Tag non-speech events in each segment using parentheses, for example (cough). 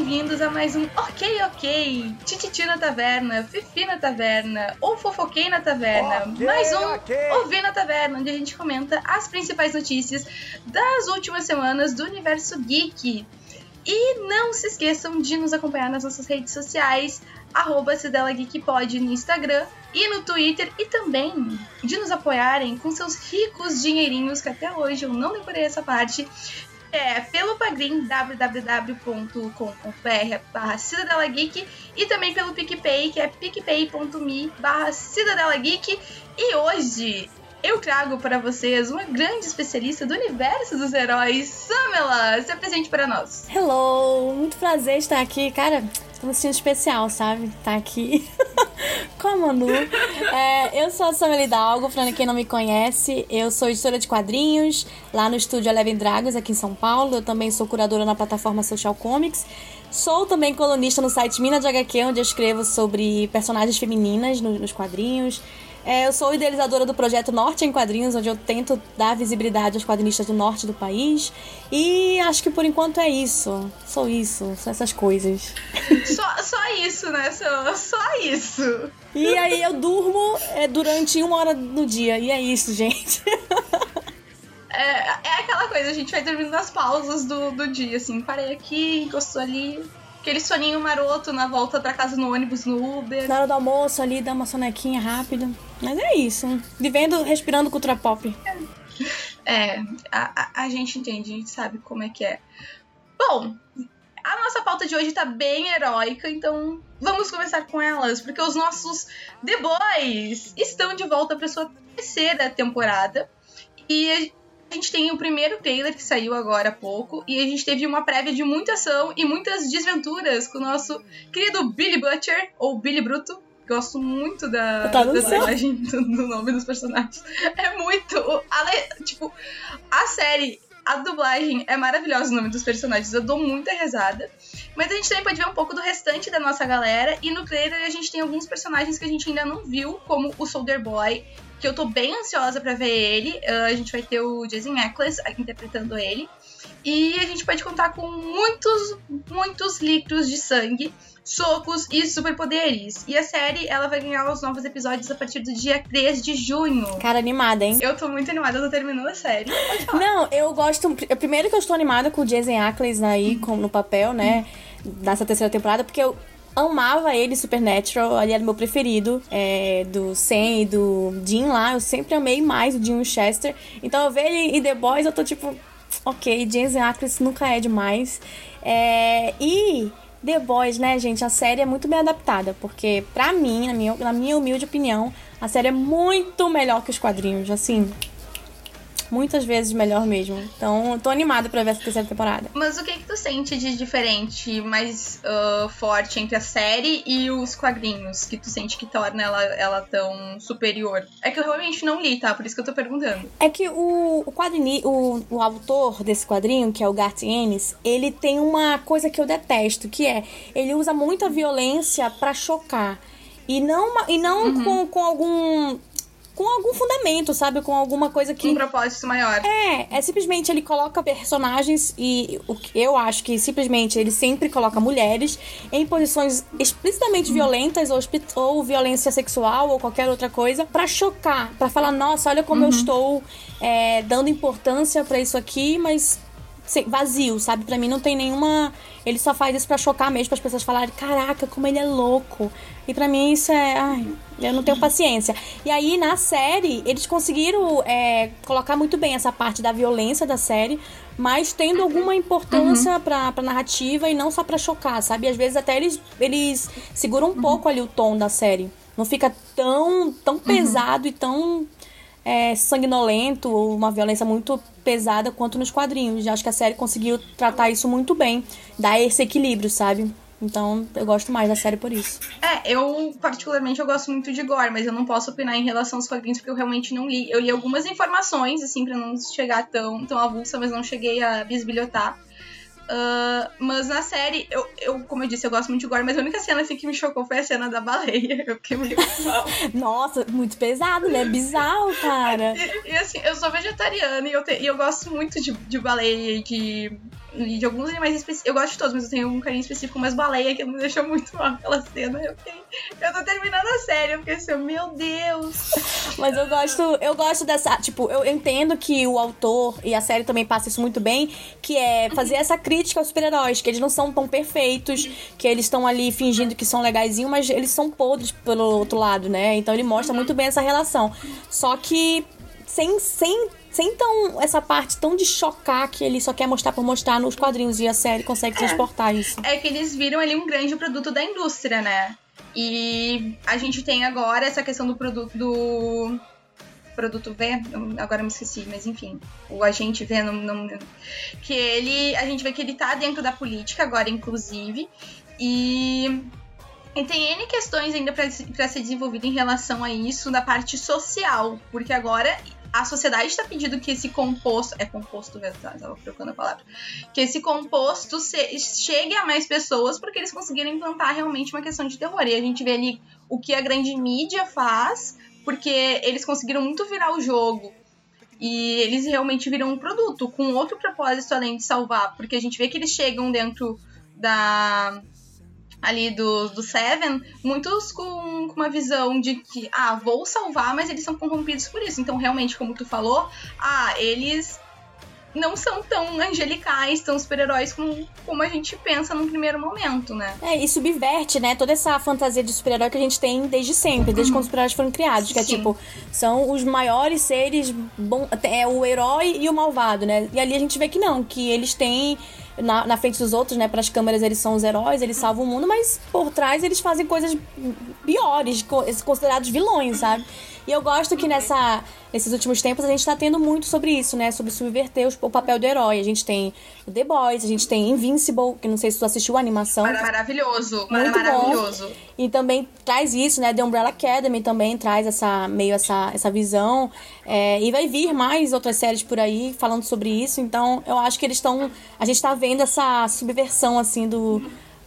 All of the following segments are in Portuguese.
bem-vindos a mais um Ok Ok, Tititi na Taverna, Fifi na Taverna ou Fofoquei na Taverna. Ok, mais um ok. Ouvir na Taverna, onde a gente comenta as principais notícias das últimas semanas do universo geek. E não se esqueçam de nos acompanhar nas nossas redes sociais, arroba Cidela Geek Pod no Instagram e no Twitter, e também de nos apoiarem com seus ricos dinheirinhos, que até hoje eu não decorei essa parte, é pelo Pagrim, www.com.br barra Cidadela Geek e também pelo PicPay, que é picpay.me barra Cidadela Geek. E hoje eu trago para vocês uma grande especialista do universo dos heróis, Samela! Se apresente para nós. Hello! Muito prazer estar aqui. Cara, tô me sentindo especial, sabe? Tá aqui (laughs) com a Manu. É, eu sou a Samela Hidalgo, pra quem não me conhece, eu sou editora de quadrinhos lá no estúdio Eleven Dragons, aqui em São Paulo. Eu também sou curadora na plataforma Social Comics. Sou também colunista no site Mina de HQ, onde eu escrevo sobre personagens femininas no- nos quadrinhos. É, eu sou idealizadora do projeto Norte em Quadrinhos, onde eu tento dar visibilidade aos quadrinistas do norte do país. E acho que por enquanto é isso. Sou isso, são essas coisas. Só, só isso, né, Samela? Só isso. E aí eu durmo é, durante uma hora no dia. E é isso, gente. É, é aquela coisa, a gente vai dormindo nas pausas do, do dia, assim. Parei aqui, encostou ali. Aquele soninho maroto na volta pra casa no ônibus, no Uber. Na hora do almoço ali, dá uma sonequinha rápida. Mas é isso. Vivendo, respirando cultura pop. É, a, a, a gente entende, a gente sabe como é que é. Bom, a nossa pauta de hoje tá bem heróica, então vamos começar com elas, porque os nossos The Boys estão de volta para sua terceira temporada. E a gente tem o primeiro trailer que saiu agora há pouco, e a gente teve uma prévia de muita ação e muitas desventuras com o nosso querido Billy Butcher, ou Billy Bruto. Gosto muito da, A da dublagem do, do nome dos personagens. É muito. a le- tipo, a série, a dublagem é maravilhosa o nome dos personagens. Eu dou muita rezada. Mas a gente também pode ver um pouco do restante da nossa galera. E no trailer a gente tem alguns personagens que a gente ainda não viu, como o Soldier Boy, que eu tô bem ansiosa pra ver ele. Ah, a gente vai ter o Jason Eccles interpretando ele. E a gente pode contar com muitos, muitos litros de sangue, socos e superpoderes. E a série, ela vai ganhar os novos episódios a partir do dia 3 de junho. Cara animada, hein? Eu tô muito animada, eu tô terminando a série. Não, eu gosto. Primeiro que eu estou animada com o Jason Ackles aí com, no papel, né? Nessa terceira temporada, porque eu amava ele, Supernatural. Ele era meu preferido. é, do Sam e do Dean lá. Eu sempre amei mais o Dean Winchester. Então eu ver ele em The Boys, eu tô tipo. Ok, Jason Ackles nunca é demais. É, e. The Boys, né, gente? A série é muito bem adaptada, porque, pra mim, na minha, na minha humilde opinião, a série é muito melhor que os quadrinhos. Assim, muitas vezes melhor mesmo. Então, eu tô animada pra ver essa terceira temporada. Mas o que que tu sente de diferente, mais ah, forte entre a série e os quadrinhos? Que tu sente que torna ela, ela tão superior? É que eu realmente não li, tá? Por isso que eu tô perguntando. É que o, o quadrini, o, o autor desse quadrinho, que é o Garth Ennis, ele tem uma coisa que eu detesto, que é ele usa muita violência pra chocar. E não, e não com, com algum. Com algum fundamento, sabe? Com alguma coisa que. Um propósito maior. É, é simplesmente ele coloca personagens e o que eu acho que simplesmente ele sempre coloca mulheres em posições explicitamente violentas ou, ou violência sexual ou qualquer outra coisa pra chocar, pra falar, nossa, olha como eu estou é, dando importância pra isso aqui, mas vazio, sabe? Pra mim não tem nenhuma. Ele só faz isso pra chocar mesmo, para as pessoas falarem, caraca, como ele é louco. E pra mim isso é. Ai, eu não tenho paciência. E aí na série, eles conseguiram é, colocar muito bem essa parte da violência da série, mas tendo alguma importância pra, pra narrativa e não só pra chocar, sabe? Às vezes até eles, eles seguram um pouco ali o tom da série. Não fica tão, tão pesado e tão é, sanguinolento ou uma violência muito pesada quanto nos quadrinhos. Acho que a série conseguiu tratar isso muito bem, dar esse equilíbrio, sabe? Então eu gosto mais da série por isso. É, eu particularmente eu gosto muito de gore, mas eu não posso opinar em relação aos quadrinhos porque eu realmente não li. Eu li algumas informações, assim, pra não chegar tão, tão avulsa, mas não cheguei a bisbilhotar. Uh, mas na série, eu, eu, como eu disse, eu gosto muito de gore, mas a única cena assim, que me chocou foi a cena da baleia. Eu fiquei meio. (laughs) Nossa, muito pesado, né? Bizarro, cara. E, e assim, eu sou vegetariana e eu, te, e eu gosto muito de, de baleia e de de alguns animais específicos. Eu gosto de todos, mas eu tenho um carinho específico com umas baleias que me deixou muito mal aquela cena. Eu, fiquei, eu tô terminando a série, eu fiquei assim, meu Deus. Mas eu gosto, eu gosto dessa. Tipo, eu entendo que o autor e a série também passa isso muito bem, que é fazer essa crítica aos super-heróis, que eles não são tão perfeitos, que eles estão ali fingindo que são legaisinhos, mas eles são podres pelo outro lado, né? Então ele mostra muito bem essa relação. Só que sem, sem sem tão essa parte tão de chocar que ele só quer mostrar por mostrar nos quadrinhos e a série consegue é. transportar isso. É que eles viram ali um grande produto da indústria, né? E a gente tem agora essa questão do produto do produto V, agora me esqueci, mas enfim, o agente V não, não, que ele, a gente vê que ele tá dentro da política agora inclusive e e tem N questões ainda para ser desenvolvida em relação a isso da parte social, porque agora a sociedade está pedindo que esse composto. É composto mesmo, estava procurando a palavra. Que esse composto se, chegue a mais pessoas porque eles conseguiram implantar realmente uma questão de terror. E a gente vê ali o que a grande mídia faz, porque eles conseguiram muito virar o jogo. E eles realmente viram um produto com outro propósito além de salvar. Porque a gente vê que eles chegam dentro da ali do, do Seven, muitos com, com, uma visão de que, ah, vou salvar, mas eles são corrompidos por isso. Então, realmente, como tu falou, ah, eles não são tão angelicais, tão super-heróis como, como a gente pensa num primeiro momento, né? É, e subverte, né, toda essa fantasia de super-herói que a gente tem desde sempre, desde uhum. quando os super-heróis foram criados, que é tipo, são os maiores seres, bom, é o herói e o malvado, né? E ali a gente vê que não, que eles têm na, na frente dos outros, né? Para as câmeras eles são os heróis, eles salvam o mundo, mas por trás eles fazem coisas piores, considerados vilões, sabe? E eu gosto que nessa, nesses últimos tempos a gente tá tendo muito sobre isso, né? Sobre subverter o, o papel do herói. A gente tem The Boys, a gente tem Invincible, que não sei se tu assistiu a animação. Maravilhoso, muito maravilhoso. Bom. E também traz isso, né? The Umbrella Academy também traz essa meio essa, essa visão. É, e vai vir mais outras séries por aí falando sobre isso. Então eu acho que eles estão. A gente tá vendo essa subversão, assim, do,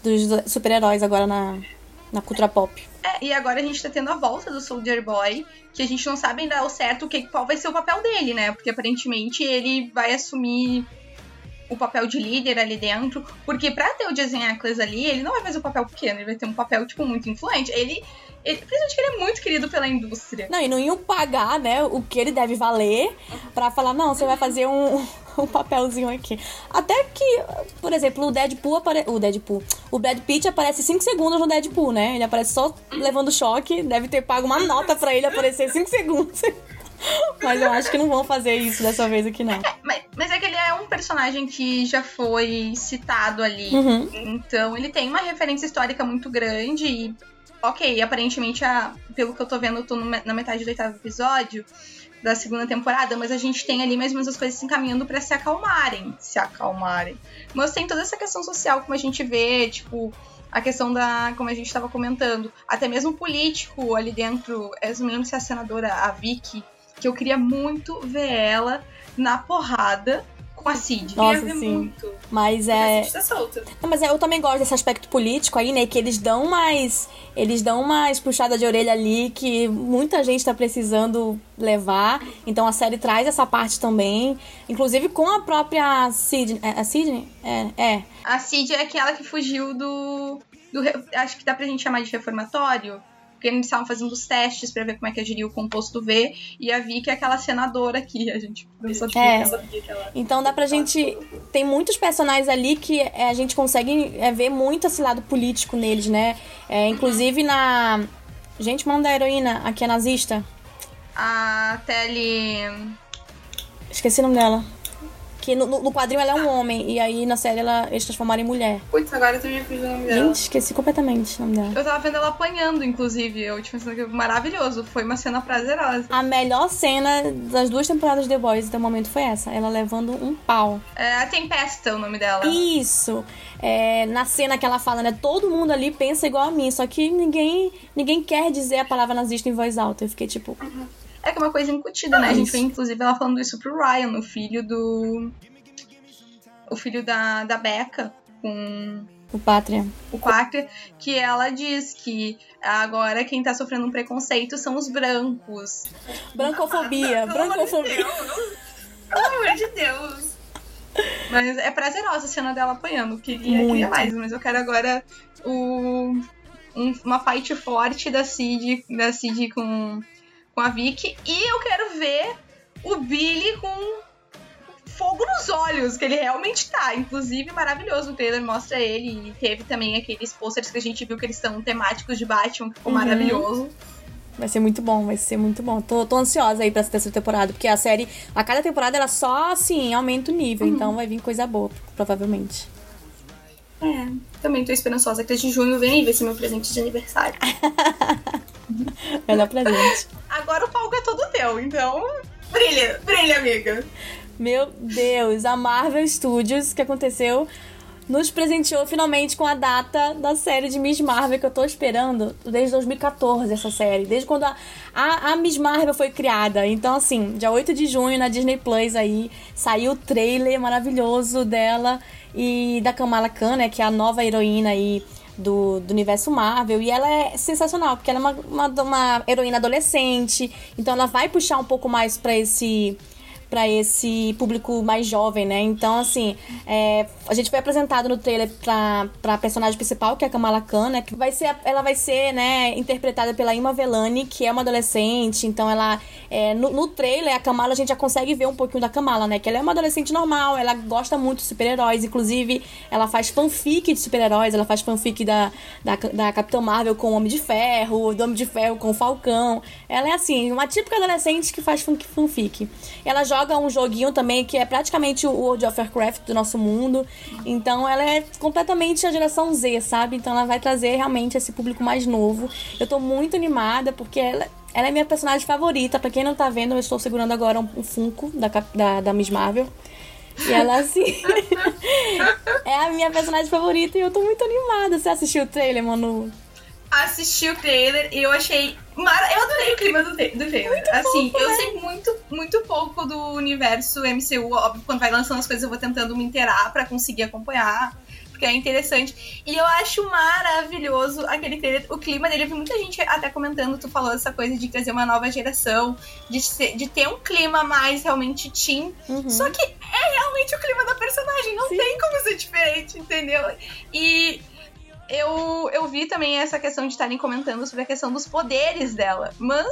dos super-heróis agora na, na cultura pop. É, e agora a gente tá tendo a volta do Soldier Boy, que a gente não sabe ainda ao certo que, qual vai ser o papel dele, né? Porque aparentemente ele vai assumir o papel de líder ali dentro, porque pra ter o Jason Ackles ali, ele não vai fazer um papel pequeno, ele vai ter um papel, tipo, muito influente. Ele, ele, principalmente que ele é muito querido pela indústria. Não, e não iam pagar, né, o que ele deve valer pra falar, não, você vai fazer um, (laughs) um papelzinho aqui. Até que, por exemplo, o Deadpool aparece. O Deadpool. O Brad Pitt aparece 5 segundos no Deadpool, né? Ele aparece só levando choque. Deve ter pago uma nota pra ele aparecer 5 segundos. (laughs) Mas eu acho que não vão fazer isso dessa vez aqui, não. É, mas, mas, é que ele é um personagem que já foi citado ali. Uhum. Então ele tem uma referência histórica muito grande e. Ok, aparentemente, a, pelo que eu tô vendo, eu tô no, na metade do oitavo episódio da segunda temporada, mas a gente tem ali mais ou menos as coisas se encaminhando para se acalmarem. Se acalmarem. Mas tem toda essa questão social, como a gente vê, tipo, a questão da, como a gente estava comentando, até mesmo político ali dentro. Eu não lembro se é a senadora, a Vicky, que eu queria muito ver ela na porrada com a Cid. Nossa, sim. Muito. Mas é. A tá solta. Não, mas é, eu também gosto desse aspecto político aí, né? Que eles dão mais. Eles dão mais puxada de orelha ali que muita gente tá precisando levar. Então a série traz essa parte também. Inclusive com a própria Cid. É, a Cid? É, é. A Cid é aquela que fugiu do. do acho que dá pra gente chamar de reformatório porque eles estavam fazendo os testes para ver como é que agiria o composto V, e a Vicky é aquela senadora aqui, a gente não sabia, é. sabia que ela... Então dá pra gente... Tem muitos personagens ali que é, a gente consegue é, ver muito esse lado político neles, né? É, inclusive na... Gente, manda a heroína, aqui é nazista. A Telly... Esqueci o nome dela. Que no, no quadrinho ela é um homem, e aí na série ela, eles transformaram em mulher. Putz, agora tu me fugiu o nome dela. Gente, esqueci completamente o nome dela. Eu tava vendo ela apanhando, inclusive. Eu tinha pensado que maravilhoso. Foi uma cena prazerosa. A melhor cena das duas temporadas de The Boys até o momento foi essa. Ela levando um pau. É a Tempesta, o nome dela. Isso. É, na cena que ela fala, né? Todo mundo ali pensa igual a mim, só que ninguém, ninguém quer dizer a palavra nazista em voz alta. Eu fiquei tipo. É que é uma coisa incutida, né? A gente vê, inclusive, ela falando isso pro Ryan, o filho do. O filho da, da Becca, com O Pátria. o Quacker, que ela diz que agora quem tá sofrendo um preconceito são os brancos. Brancofobia, (laughs) brancofobia. Pelo amor de Deus. Mas é prazerosa a cena dela apanhando. Queria, Muito. queria mais, mas eu quero agora o, um- uma fight forte da Cid, da Cid com, com a Vicky. E eu quero ver o Billy com fogo nos olhos, que ele realmente tá. Inclusive, maravilhoso. O trailer mostra ele. E teve também aqueles posters que a gente viu que eles são temáticos de Batman, que ficou Uhum. maravilhoso. Vai ser muito bom, vai ser muito bom. Tô, tô ansiosa aí pra essa terceira temporada, porque a série, a cada temporada, ela só, assim, aumenta o nível. Então vai vir coisa boa, provavelmente. É, também tô esperançosa que de junho vem aí, vai ser meu presente de aniversário. (laughs) Melhor presente. Agora o palco é todo teu, então. Brilha, brilha, amiga. Meu Deus, a Marvel Studios, que aconteceu, nos presenteou finalmente com a data da série de Miss Marvel que eu tô esperando desde 2014, essa série. Desde quando a, a, a Miss Marvel foi criada. Então, assim, dia 8 de junho na Disney Plus aí, saiu o trailer maravilhoso dela e da Kamala Khan, né, que é a nova heroína aí do, do universo Marvel. E ela é sensacional, porque ela é uma, uma, uma heroína adolescente. Então ela vai puxar um pouco mais pra esse para esse público mais jovem, né? Então, assim, é, a gente foi apresentado no trailer pra, pra personagem principal, que é a Kamala Khan, né? Que vai ser, ela vai ser, né, interpretada pela Ima Velani, que é uma adolescente. Então, ela, é, no, no trailer, a Kamala, a gente já consegue ver um pouquinho da Kamala, né? Que ela é uma adolescente normal, ela gosta muito de super-heróis. Inclusive, ela faz fanfic de super-heróis, ela faz fanfic da, da, da Capitã Marvel com o Homem de Ferro, do Homem de Ferro com o Falcão. Ela é, assim, uma típica adolescente que faz fan- fanfic. Ela joga um joguinho também que é praticamente o World of Warcraft do nosso mundo. Então ela é completamente a geração Z, sabe? Então ela vai trazer realmente esse público mais novo. Eu tô muito animada porque ela, ela é minha personagem favorita. Pra quem não tá vendo, eu estou segurando agora um, um Funko da, da, da Miss Marvel. E ela, assim. (laughs) é a minha personagem favorita e eu tô muito animada. Você assistiu o trailer, Manu? Assisti o trailer e eu achei. Mara... Eu adorei o clima do, do trailer. assim, eu sei muito, muito pouco do universo MCU. Óbvio, quando vai lançando as coisas, eu vou tentando me inteirar pra conseguir acompanhar. Porque é interessante. E eu acho maravilhoso aquele trailer. O clima dele, eu vi muita gente até comentando, tu falou essa coisa de trazer uma nova geração, de, ser- de ter um clima mais realmente teen. Uhum. Só que é realmente o clima da personagem, não Sim. tem como ser diferente, entendeu? E eu, eu vi também essa questão de estarem comentando sobre a questão dos poderes dela. Mas,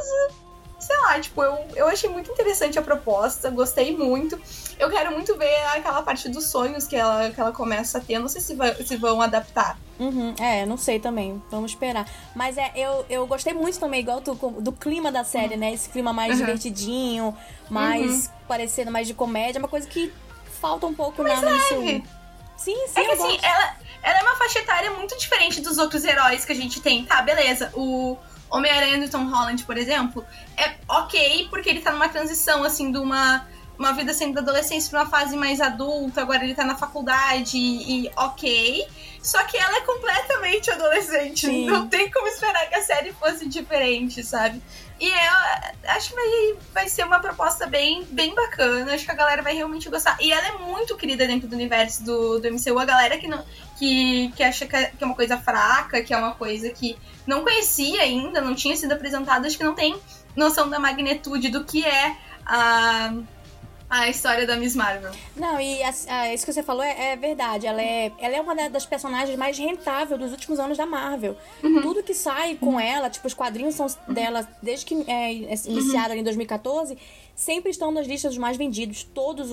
sei lá, tipo, eu, eu achei muito interessante a proposta, gostei muito. Eu quero muito ver aquela parte dos sonhos que ela, que ela começa a ter. Não sei se, vai- se vão adaptar. Uhum, é, não sei também. Vamos esperar. Mas é, eu, eu gostei muito também, igual tu, do clima da série, né? Esse clima mais Uhum. divertidinho, mais parecendo mais de comédia, uma coisa que falta um pouco na no. Sim, sim, É que assim, ela, ela é uma faixa etária muito diferente dos outros heróis que a gente tem. Tá, beleza. O Homem-Aranha do Tom Holland, por exemplo, é ok, porque ele tá numa transição, assim, de uma, uma vida sendo da adolescência pra uma fase mais adulta, agora ele tá na faculdade e, e ok. Só que ela é completamente adolescente. Sim. Não tem como esperar que a série fosse diferente, sabe? E eu acho que vai, vai ser uma proposta bem, bem bacana. Acho que a galera vai realmente gostar. E ela é muito querida dentro do universo do, do MCU. A galera que, não, que, que acha que é que é uma coisa fraca, que é uma coisa que não conhecia ainda, não tinha sido apresentada, acho que não tem noção da magnitude do que é a, a história da Miss Marvel. Não, e a- a- isso que você falou é, é verdade. Ela é, ela é uma da- das personagens mais rentáveis dos últimos anos da Marvel. Tudo que sai com ela, tipo, os quadrinhos são dela desde que é, é, iniciaram em 2014, sempre estão nas listas dos mais vendidos, todas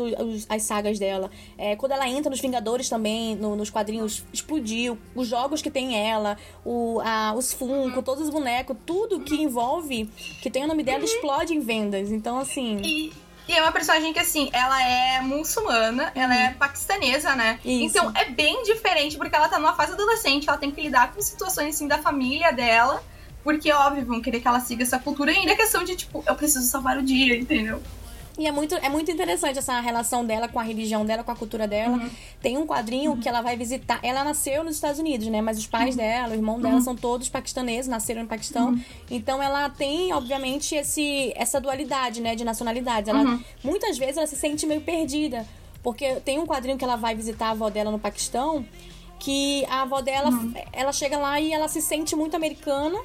as sagas dela. É, quando ela entra nos Vingadores também, no- nos quadrinhos, explodiu. Os jogos que tem ela, o, a- os Funko, todos os bonecos, tudo que envolve, que tem o nome dela, explode em vendas. Então, assim. E, E é uma personagem que, assim, ela é muçulmana, ela é paquistanesa, né? Isso. Então é bem diferente, porque ela tá numa fase adolescente, ela tem que lidar com situações, assim, da família dela. Porque, óbvio, vão querer que ela siga essa cultura. E ainda é questão de, tipo, eu preciso salvar o dia, entendeu? E é muito, é muito interessante essa relação dela com a religião dela, com a cultura dela. Tem um quadrinho que ela vai visitar. Ela nasceu nos Estados Unidos, né? Mas os pais dela, o irmão dela, são todos paquistaneses, nasceram no Paquistão. Então ela tem, obviamente, esse, essa dualidade, né? De nacionalidades. Ela, Muitas vezes ela se sente meio perdida. Porque tem um quadrinho que ela vai visitar a avó dela no Paquistão. Que a avó dela, ela chega lá e ela se sente muito americana.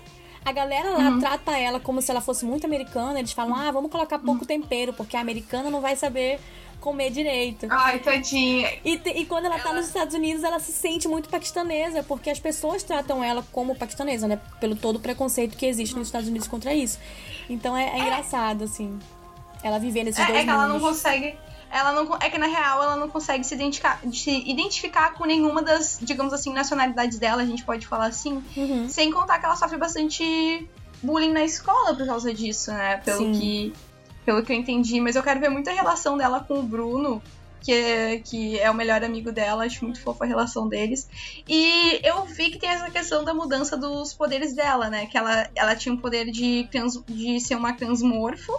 A galera lá trata ela como se ela fosse muito americana. Eles falam, ah, vamos colocar pouco tempero, porque a americana não vai saber comer direito. Ai, tadinha. E, e quando ela, tá nos Estados Unidos, ela se sente muito paquistanesa, porque as pessoas tratam ela como paquistanesa, né? Pelo todo o preconceito que existe nos Estados Unidos contra isso. Então é, é engraçado, assim. Ela viver nesses É, dois é que ela não mundos. consegue. Ela não, é que na real ela não consegue se identificar, se identificar com nenhuma das, digamos assim, nacionalidades dela, a gente pode falar assim. Uhum. Sem contar que ela sofre bastante bullying na escola por causa disso, né? Pelo Sim. que, pelo que eu entendi. Mas eu quero ver muito a relação dela com o Bruno, que é, que é o melhor amigo dela. Acho muito fofa a relação deles. E eu vi que tem essa questão da mudança dos poderes dela, né? Que ela, ela tinha um poder de, trans, de ser uma transmorfo.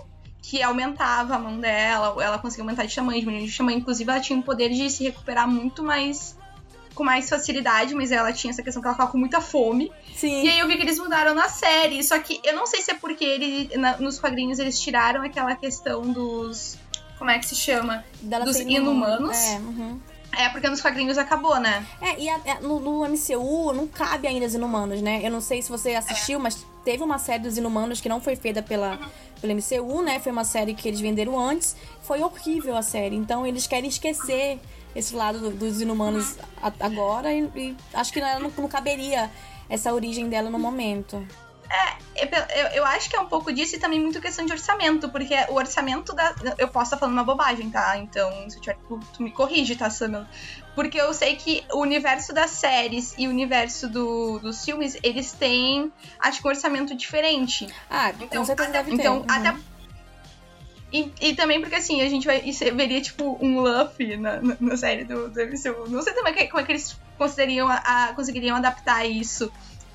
Que aumentava a mão dela, ela conseguia aumentar de tamanho, diminuir de tamanho. Inclusive, ela tinha o poder de se recuperar muito mais. com mais facilidade, mas ela tinha essa questão que ela ficava com muita fome. Sim. E aí eu vi que eles mudaram na série. Só que eu não sei se é porque ele, na- nos quadrinhos eles tiraram aquela questão dos. Como é que se chama? dela dos inumanos. É, uhum. É porque nos quadrinhos acabou, né? É, e a- é, no, no MCU não cabe ainda os Inumanos, né? Eu não sei se você assistiu, mas teve uma série dos Inumanos que não foi feita pela, pelo MCU, né? Foi uma série que eles venderam antes. Foi horrível a série. Então eles querem esquecer esse lado do- dos Inumanos agora e, e acho que não, não caberia essa origem dela no momento. Eu, eu- eu acho que é um pouco disso e também muito questão de orçamento, porque o orçamento da. Eu posso estar falando uma bobagem, tá? Então, se eu tiver. Tu, tu me corrige, tá, Samuel? Porque eu sei que o universo das séries e o universo do- dos filmes, eles têm, acho que um orçamento diferente. Ah, Então, com certeza até- deve ter. então, Uhum. até- E, e também porque assim, a gente vai isso veria tipo um Luffy na, na, na série do, do MCU. Não sei também que- como é que eles considerariam a, conseguiriam adaptar isso.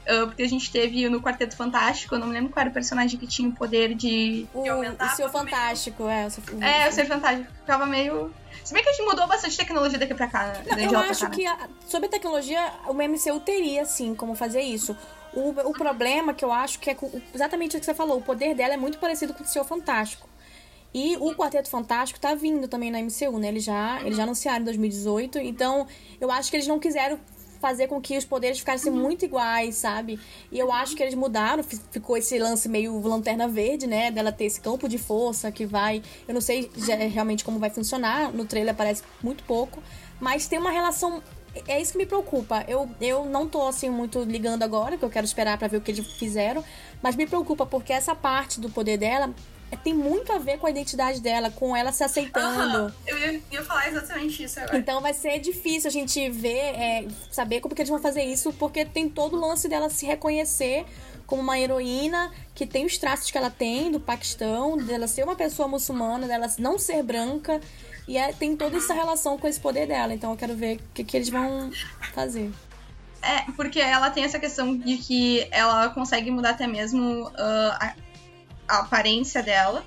ah, porque a gente teve no Quarteto Fantástico, eu não me lembro qual era o personagem que tinha o poder de, O, de aumentar. o seu fantástico, é. O seu, É, o Ser Fantástico. Ficava meio. Se bem que a gente mudou bastante tecnologia daqui pra cá, né? Não, eu acho cá, né? que a- sobre a tecnologia, o MCU teria sim como fazer isso. O, o problema que eu acho que é exatamente o que você falou, o poder dela é muito parecido com o seu Fantástico. E o Quarteto Fantástico tá vindo também na MCU, né? Eles já, eles já anunciaram em 2018, então eu acho que eles não quiseram fazer com que os poderes ficassem muito iguais, sabe? E eu acho que eles mudaram, fi- ficou esse lance meio lanterna verde, né? Dela ter esse campo de força que vai. Eu não sei já- realmente como vai funcionar, no trailer aparece muito pouco, mas tem uma relação. É isso que me preocupa. Eu, eu não tô assim muito ligando agora, que eu quero esperar pra ver o que eles fizeram, mas me preocupa porque essa parte do poder dela é, tem muito a ver com a identidade dela, com ela se aceitando. Aham, eu ia, ia falar exatamente isso agora. Então vai ser difícil a gente ver, é, saber como que eles vão fazer isso, porque tem todo o lance dela se reconhecer como uma heroína que tem os traços que ela tem do Paquistão, dela ser uma pessoa muçulmana, dela não ser branca. E é- tem toda essa relação com esse poder dela. Então eu quero ver o que, que eles vão fazer. É, porque ela tem essa questão de que ela consegue mudar até mesmo a, a aparência dela.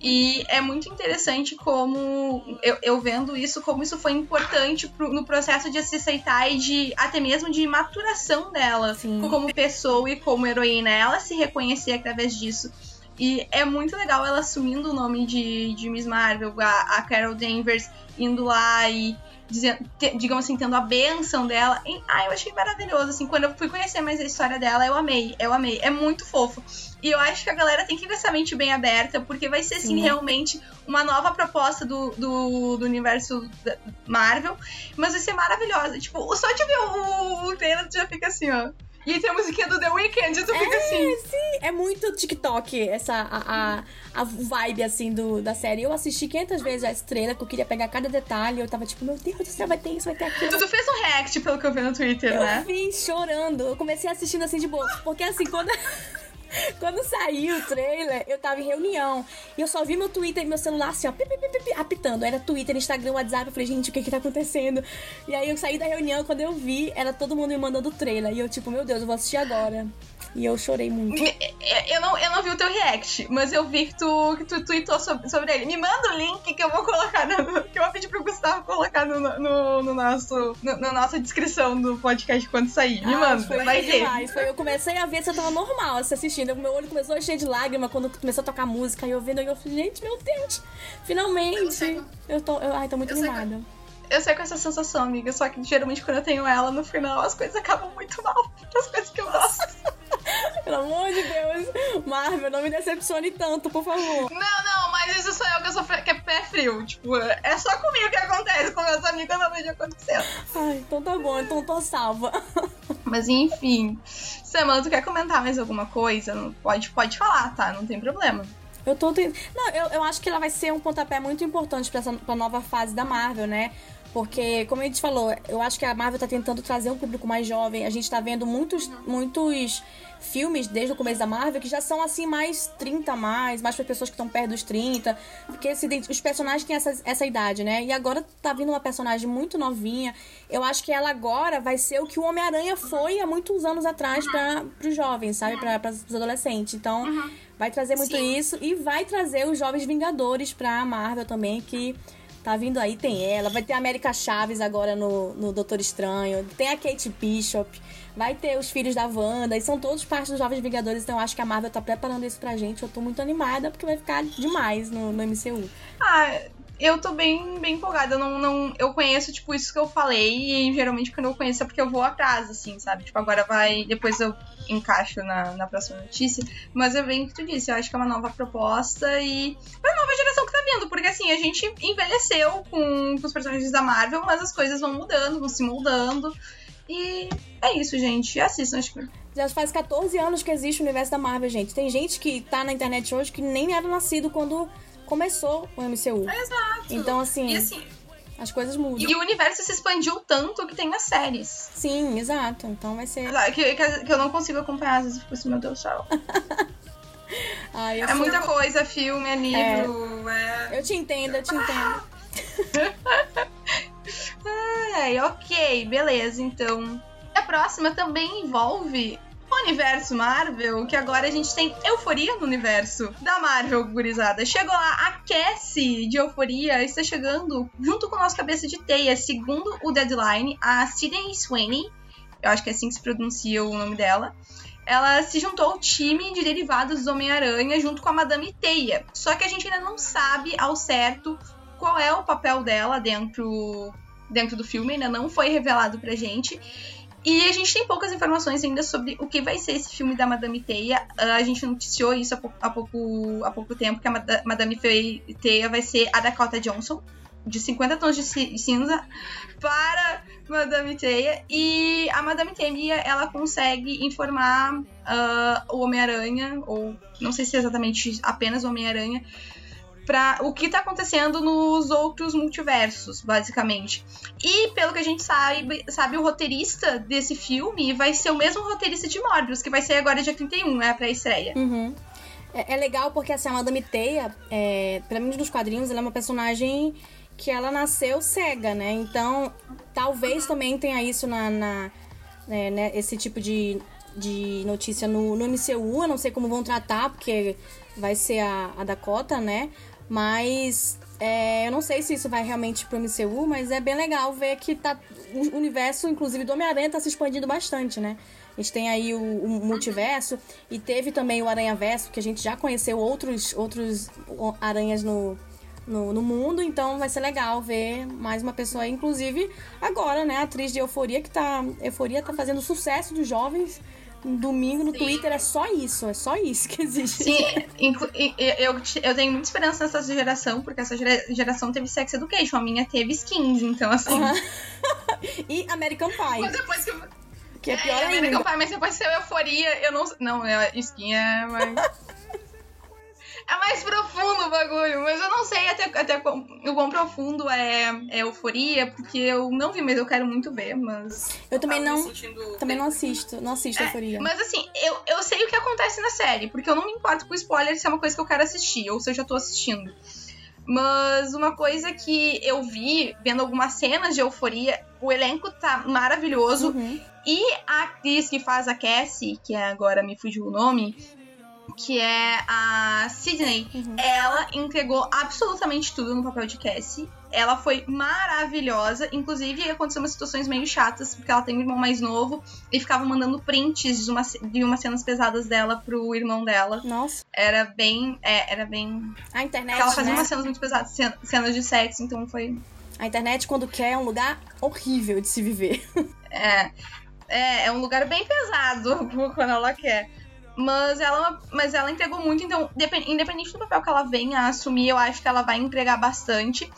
E é muito interessante como eu, eu vendo isso, como isso foi importante pro- no processo de se aceitar e de até mesmo de maturação dela Sim. como pessoa e como heroína. Ela se reconhecer através disso. E é muito legal ela assumindo o nome de, de Miss Marvel, a, a Carol Danvers indo lá e dizendo, te- digamos assim, tendo a benção dela. E, ah, eu achei maravilhoso, assim, quando eu fui conhecer mais a história dela, eu amei, eu amei. É muito fofo. E eu acho que a galera tem que ir com essa mente bem aberta, porque vai ser, assim, Sim. realmente uma nova proposta do, do, do universo Marvel, mas vai ser maravilhosa. Tipo, só de ver o, o trailer, tu já fica assim, ó. E aí tem a musiquinha do The Weeknd, tu fica assim. É muito TikTok, essa a, a, a vibe assim do, da série. Eu assisti 500 vezes a estrela, que eu queria pegar cada detalhe. Eu tava tipo, meu Deus do céu, vai ter isso, vai ter aquilo. Tu, tu fez um react, pelo que eu vi no Twitter, Eu né? vim chorando. Eu comecei assistindo assim de boa. Porque assim, quando. (laughs) Quando saiu o trailer, eu tava em reunião. E eu só vi meu Twitter e meu celular assim, ó, pi, pi, pi, pi, apitando. Era Twitter, Instagram, WhatsApp. Eu falei, gente, o que que tá acontecendo? E aí eu saí da reunião, quando eu vi, era todo mundo me mandando o trailer. E eu, tipo, meu Deus, eu vou assistir agora. E eu chorei muito. Eu não, eu não vi o teu react, mas eu vi que tu, que tu tweetou sobre, sobre ele. Me manda o link que eu vou colocar, no, (laughs) que eu vou pedir pro Gustavo colocar no, no, no nosso, no, na nossa descrição do podcast quando sair. Me Ah, manda, foi vai demais. Foi, eu comecei a ver se eu tava normal se assistindo. Meu olho começou a encher de lágrima quando começou a tocar música. E eu vendo, e eu falei, gente, meu Deus, finalmente. Eu sei. Eu tô, eu, ai, tô muito Eu sei animada. Eu sei com essa sensação, amiga, só que geralmente quando eu tenho ela, no final as coisas acabam muito mal. As coisas que eu gosto. (laughs) (laughs) Pelo amor de Deus. Marvel, não me decepcione tanto, por favor. Não, não, mas isso sou eu que eu sou que é pé frio. Tipo, é só comigo que acontece, com meus amigos eu não vejo acontecendo. Ai, então tá bom, então tô salva. (laughs) Mas enfim. Samanta, tu quer comentar mais alguma coisa? Pode, pode falar, tá? Não tem problema. Eu tô. Não, eu, eu acho que ela vai ser um pontapé muito importante pra essa pra nova fase da Marvel, né? Porque, como a gente falou, eu acho que a Marvel tá tentando trazer um público mais jovem. A gente tá vendo muitos, muitos filmes desde o começo da Marvel que já são assim mais 30 a mais, mais para pessoas que estão perto dos 30, porque se os personagens têm essa, essa idade, né? E agora tá vindo uma personagem muito novinha. Eu acho que ela agora vai ser o que o Homem-Aranha foi há muitos anos atrás para os jovens, sabe? Para os adolescentes. Então, vai trazer muito Sim. isso e vai trazer os jovens Vingadores pra Marvel também, que tá vindo aí, tem ela, vai ter a América Chaves agora no, no Doutor Estranho, tem a Kate Bishop, vai ter os filhos da Wanda, e são todos parte dos Jovens Vingadores, então eu acho que a Marvel tá preparando isso pra gente, eu tô muito animada, porque vai ficar demais no, no MCU. Ah, eu tô bem, bem empolgada. Eu não, não. Eu conheço, tipo, isso que eu falei. E geralmente quando eu conheço é porque eu vou atrás, assim, sabe? Tipo, agora vai. Depois eu encaixo na, na próxima notícia. Mas é bem o que tu disse. Eu acho que é uma nova proposta e. Pra nova geração vindo. Porque assim, a gente envelheceu com, com os personagens da Marvel, mas as coisas vão mudando, vão se moldando. E é isso, gente. Assistam, acho que. Já faz 14 anos que existe o universo da Marvel, gente. Tem gente que tá na internet hoje que nem era nascido quando começou o MCU. Exato. Então, assim, E assim. as coisas mudam. E o universo se expandiu tanto que tem as séries. Sim, exato. Então vai ser. Que, que, que eu não consigo acompanhar, às vezes eu fico assim, meu Deus céu. (laughs) Ai, É sou- muita coisa, filme, é livro, é. eu te entendo, eu te entendo. (laughs) Ai, ok, beleza, então. A próxima também envolve o universo Marvel, que agora a gente tem euforia no universo da Marvel, gurizada. Chegou lá, a Cassie de euforia está chegando junto com o nosso cabeça de teia. Segundo o Deadline, a Sidney Sweeney, eu acho que é assim que se pronuncia o nome dela, ela se juntou ao time de derivados do Homem-Aranha junto com a Madame Teia. Só que a gente ainda não sabe ao certo qual é o papel dela dentro, dentro do filme, ainda não foi revelado pra gente. E a gente tem poucas informações ainda sobre o que vai ser esse filme da Madame Teia. Ah, A gente noticiou isso há pouco, há pouco, há pouco tempo, que a Mada- Madame Teia vai ser a Dakota Johnson, de 50 tons de ci- de cinza, para Madame Teia. E a Madame Teia, ela consegue informar ah, o Homem-Aranha, ou não sei se é exatamente apenas o Homem-Aranha, para o que tá acontecendo nos outros multiversos, basicamente. E pelo que a gente sabe, sabe o roteirista desse filme vai ser o mesmo roteirista de Morbius, que vai ser agora dia 31, é a pré-estreia. Uhum. É, é legal porque assim, a Madame Teia, é, pra mim nos quadrinhos, ela é uma personagem que ela nasceu cega, né? Então, talvez também tenha isso na, na né, né, esse tipo de, de notícia no, no MCU. Eu não sei como vão tratar, porque vai ser a, a Dakota, né? Mas é, eu não sei se isso vai realmente pro MCU, mas é bem legal ver que tá, o universo, inclusive, do Homem-Aranha tá se expandindo bastante, né? A gente tem aí o, o multiverso e teve também o Aranha-Verso, que a gente já conheceu outros, outros aranhas no, no, no mundo, então vai ser legal ver mais uma pessoa inclusive agora, né? Atriz de Euforia, que tá. Euforia tá fazendo sucesso dos jovens. Um domingo no Sim. Twitter é só isso, é só isso que existe. Sim, eu, eu tenho muita esperança nessa geração, porque essa gera- geração teve Sex Education, a minha teve skins, então assim. (laughs) E American Mas Pie, depois que. que é pior é, American ainda. Pie, mas depois saiu euforia, eu não. Não, é, skin é. mais- (laughs) É mais profundo o bagulho, mas eu não sei até, até quão, o quão profundo é, é euforia, porque eu não vi, mas eu quero muito ver, mas. Eu também não. Também não assisto. Não assisto Euforia. Mas assim, eu, eu sei o que acontece na série, porque eu não me importo com spoiler se é uma coisa que eu quero assistir, ou se eu já tô assistindo. Mas uma coisa que eu vi, vendo algumas cenas de euforia, o elenco tá maravilhoso. Uhum. E a atriz que faz a Cassie, que é agora me fugiu o nome, que é a Sydney, Uhum. ela entregou absolutamente tudo no papel de Cassie. Ela foi maravilhosa. Inclusive, aconteceu umas situações meio chatas, porque ela tem um irmão mais novo e ficava mandando prints de, uma, de umas cenas pesadas dela pro irmão dela. Nossa. Era bem. é, era bem. A internet, Ela fazia né? umas cenas muito pesadas, cen- cenas de sexo, então foi. A internet, quando quer, é um lugar horrível de se viver. É, é, é um lugar bem pesado (laughs) quando ela quer. Mas ela, mas ela entregou muito, então, depen- independente do papel que ela venha a assumir, eu acho que ela vai entregar bastante.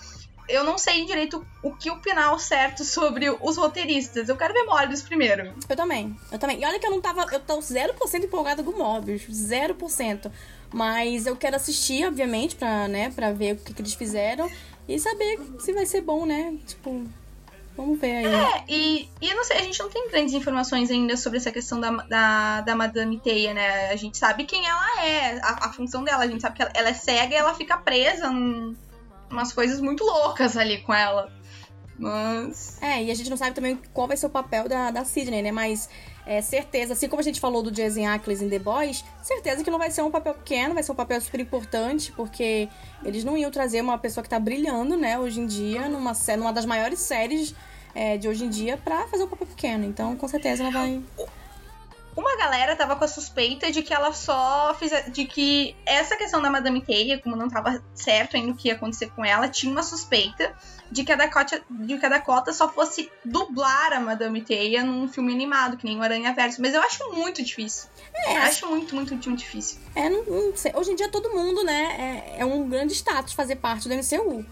Eu não sei direito o que opinar ao certo sobre os roteiristas. Eu quero ver Morbius primeiro. Eu também, eu também. E olha que eu não tava. Eu tô 0% empolgada com Morbius. 0%. Mas eu quero assistir, obviamente, pra, né, pra ver o que, que eles fizeram. E saber se vai ser bom, né? Tipo, vamos ver aí. É, e, e eu não sei, a gente não tem grandes informações ainda sobre essa questão da, da, da Madame Teia, né? A gente sabe quem ela é, a, a função dela. A gente sabe que ela, ela é cega e ela fica presa em umas coisas muito loucas ali com ela. Mas. É, e a gente não sabe também qual vai ser o papel da, da Sidney, né? Mas é certeza, assim como a gente falou do Jason Ackles em The Boys, certeza que não vai ser um papel pequeno, vai ser um papel super importante, porque eles não iam trazer uma pessoa que tá brilhando, né, hoje em dia, numa, numa das maiores séries é, de hoje em dia, pra fazer um papel pequeno. Então, com certeza ela vai. Uma galera tava com a suspeita de que ela só fiz. de que essa questão da Madame Teia, como não tava certo ainda o que ia acontecer com ela, tinha uma suspeita de que a Dakota, de que a Dakota só fosse dublar a Madame Teia num filme animado, que nem o Aranha Verso. Mas eu acho muito difícil. É, Eu acho muito, muito, muito difícil. É, não, não sei. Hoje em dia todo mundo, né, é, é um grande status fazer parte do MCU.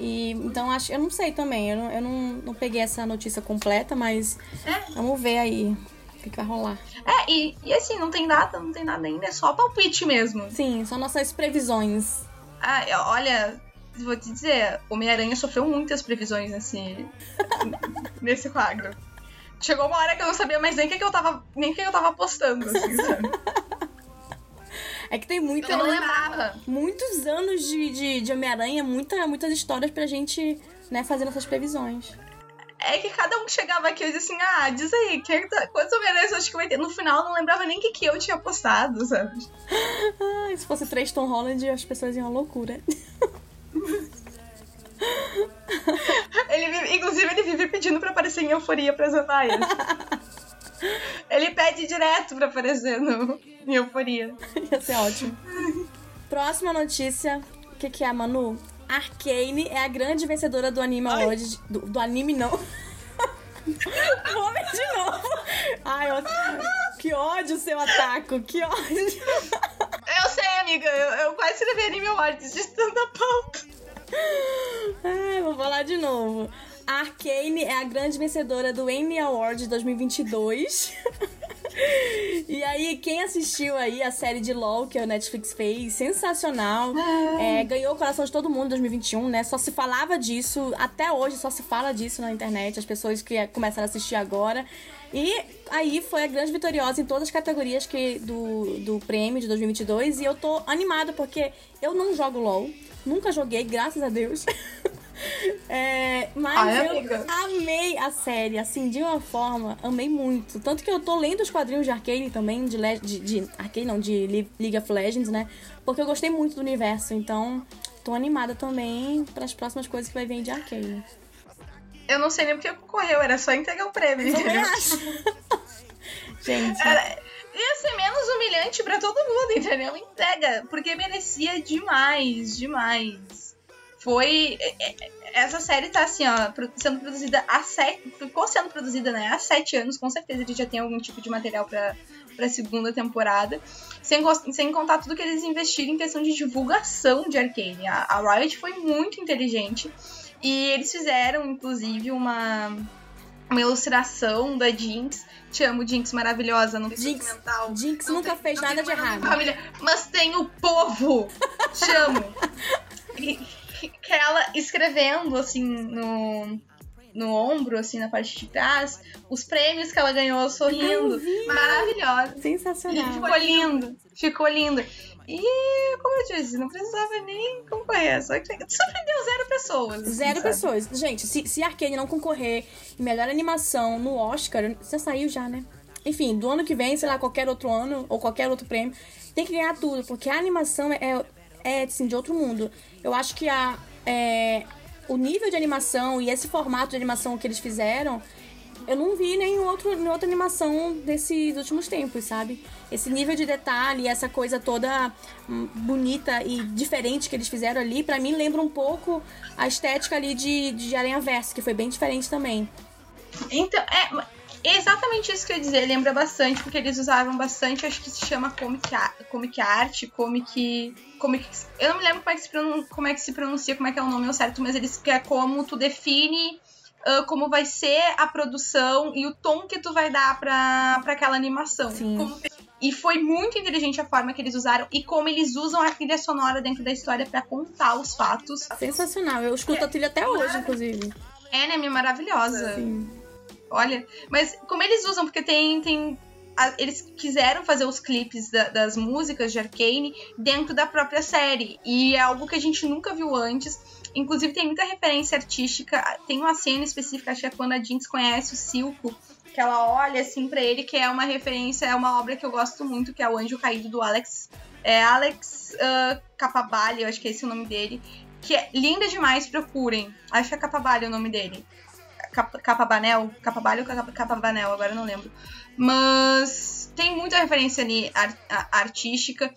E, então, acho, eu não sei também. Eu, não, eu não, não peguei essa notícia completa, mas É. vamos ver aí que, que vai rolar. É, e, e assim, não tem nada, não tem nada ainda, é só palpite mesmo. Sim, são nossas previsões. Ah, olha, vou te dizer, Homem-Aranha sofreu muitas previsões nesse, (laughs) nesse quadro. Chegou uma hora que eu não sabia mais nem o que, que eu tava. Nem o que eu tava apostando, assim, (laughs) sabe? É que tem muita, Eu não lembrava. muitos anos de, de, de Homem-Aranha, muita, muitas histórias pra gente né, fazer nossas previsões. É que cada um que chegava aqui eu dizia assim, ah, diz aí, que, quantos Homem-Aranhas você acha que vai ter? No final eu não lembrava nem o que, que eu tinha apostado, sabe? Se fosse três Tom Holland, as pessoas iam à loucura. Ele inclusive, ele vive pedindo pra aparecer em euforia pra Zendaya. ele pede direto pra aparecer no, em euforia. Ia ser ótimo. Próxima notícia. O que, que é, Manu? Arcane é a grande vencedora do Anime Award. Do, do anime, não. (laughs) Ver de novo. Ai, ó, que ódio seu ataque. Que ódio. Eu sei, amiga, eu, eu quase escrevi anime awards de pauta. Ai, vou falar de novo. A Arcane é a grande vencedora do Emmy Award 2022. (laughs) e aí, quem assistiu aí a série de LOL que a Netflix fez, sensacional. É, ganhou o coração de todo mundo em 2021, né? Só se falava disso, até hoje só se fala disso na internet, as pessoas que começaram a assistir agora. E aí foi a grande vitoriosa em todas as categorias que, do, do prêmio de 2022. E eu tô animada porque eu não jogo LOL. Nunca joguei, graças a Deus. (laughs) É, mas Ai, eu amiga. amei a série, assim, de uma forma, amei muito. Tanto que eu tô lendo os quadrinhos de Arcane também, de, Le- de, de Arcane não, de Le- League of Legends, né? Porque eu gostei muito do universo, então tô animada também pras próximas coisas que vai vir de Arcane. Eu não sei nem porque concorreu, era só entregar o prêmio, Eu entendeu? acho. (laughs) Gente, Era- ia ser menos humilhante pra todo mundo, entendeu? Entrega, porque merecia demais, demais. Foi. é- é- Essa série tá assim, ó, sendo produzida há sete. Ficou sendo produzida, né? Há sete anos, com certeza ele já tem algum tipo de material pra, pra segunda temporada. Sem, sem contar tudo que eles investiram em questão de divulgação de Arcane. A, a Riot foi muito inteligente. E eles fizeram, inclusive, uma, uma ilustração da Jinx. Te amo, Jinx maravilhosa, não Jinx, sentimental. Jinx Não nunca tem- fez nada de errado. Família, mas tem o povo! Te amo. (laughs) E- Que ela escrevendo, assim, no, no ombro, assim, na parte de trás, os prêmios que ela ganhou sorrindo. Maravilhosa. E Sensacional. ficou lindo. Ficou lindo. E, como eu disse, não precisava nem concorrer. Só que surpreendeu zero pessoas. assim, Zero sabe? pessoas. Gente, se, se Arcane não concorrer em melhor animação no Oscar, já saiu já, né? Enfim, do ano que vem, sei lá, qualquer outro ano, ou qualquer outro prêmio, tem que ganhar tudo, porque a animação é, é assim, de outro mundo. Eu acho que a, é, o nível de animação e esse formato de animação que eles fizeram, eu não vi nem outro, em outra animação desses últimos tempos, sabe? Esse nível de detalhe, essa coisa toda hum, bonita e diferente que eles fizeram ali, pra mim lembra um pouco a estética ali de, de Aranha Verso, que foi bem diferente também. Então, é exatamente isso que eu ia dizer. Lembra bastante, porque eles usavam bastante, acho que se chama comic, ar- comic art, comic. comic eu não me lembro como é, que se pronun- como é que se pronuncia, como é que é o nome ao certo, mas eles que é como tu define ah, como vai ser a produção e o tom que tu vai dar pra, pra aquela animação. Sim. Como- e foi muito inteligente a forma que eles usaram e como eles usam a trilha sonora dentro da história pra contar os fatos. Sensacional. Eu escuto a trilha até hoje, inclusive. É maravilhosa. Sim. Olha, mas como eles usam, porque tem. tem a- eles quiseram fazer os clipes da- das músicas de Arcane dentro da própria série. E é algo que a gente nunca viu antes. Inclusive, tem muita referência artística. Tem uma cena específica, acho que é quando a Jinx conhece o Silco. Que ela olha assim pra ele, que é uma referência, é uma obra que eu gosto muito, que é o Anjo Caído do Alex. É Alex uh, Capaballi, eu acho que é esse o nome dele. Que é linda demais, procurem. Acho que é Capaballi o nome dele. Cap- Capabanel? Capabalho ou Capa- Capabanel, agora não lembro. Mas tem muita referência ali ar- a- artística.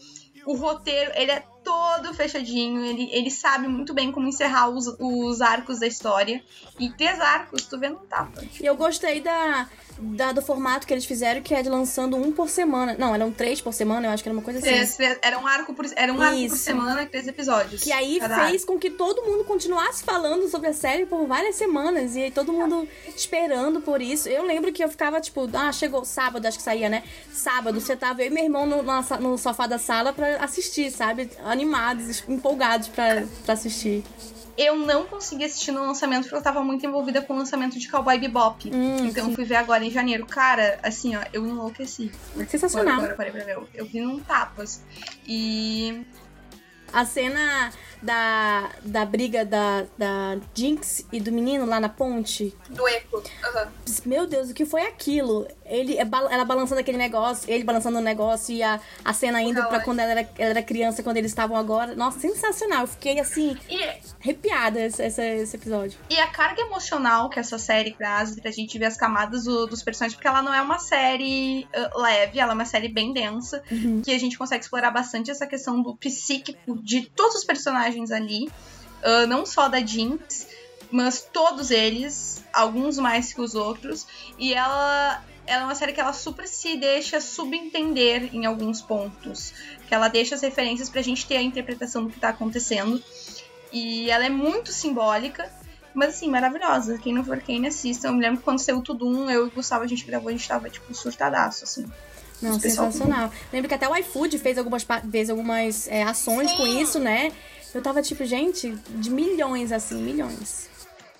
O roteiro, ele é todo fechadinho, ele, ele sabe muito bem como encerrar os, os arcos da história. E três arcos, tu vê não tapa. E eu gostei da, da- do formato que eles fizeram, que é de lançando um por semana. Não, eram três por semana, eu acho que era uma coisa assim. Três, era um arco por, era um arco por semana, três episódios. Que aí fez com que todo mundo continuasse falando sobre a série por várias semanas. E aí todo mundo esperando por isso. Eu lembro que eu ficava, tipo, ah, chegou sábado, acho que saía, né? Sábado, você tava eu e meu irmão no, sa- no sofá da sala pra assistir, sabe? Animados, empolgados pra, pra assistir. Eu não consegui assistir no lançamento porque eu tava muito envolvida com o lançamento de Cowboy Bebop. Hum, então sim. eu fui ver agora em janeiro. Cara, assim, ó, eu enlouqueci. Sensacional. Agora eu parei pra. Eu- Eu vi num tapas. E. A cena da, da briga da, da Jinx e do menino lá na ponte. Do eco. Meu Deus, o que foi aquilo? Ele, é ela balançando aquele negócio, ele balançando o negócio e a, a cena indo pra relógio. quando ela era, ela era criança, quando eles estavam agora. Nossa, sensacional. Eu fiquei assim, E, arrepiada esse, esse, episódio. e a carga emocional que essa série traz pra gente ver as camadas do- dos personagens, porque ela não é uma série uh, leve, ela é uma série bem densa, que a gente consegue explorar bastante essa questão do psíquico de todos os personagens ali, uh, não só da Jinx, mas todos eles, alguns mais que os outros, e ela. Ela é uma série que ela super se deixa subentender em alguns pontos. Que ela deixa as referências pra gente ter a interpretação do que tá acontecendo. E ela é muito simbólica, mas assim, maravilhosa. Quem não for quem assista. Eu me lembro que quando saiu tudo um, eu e o Gustavo, a gente gravou, a gente tava, tipo, surtadaço, assim. Não, sensacional. Lembro que até o iFood fez algumas, fez algumas é, ações com isso, né? Eu tava tipo, gente, de milhões, assim, milhões.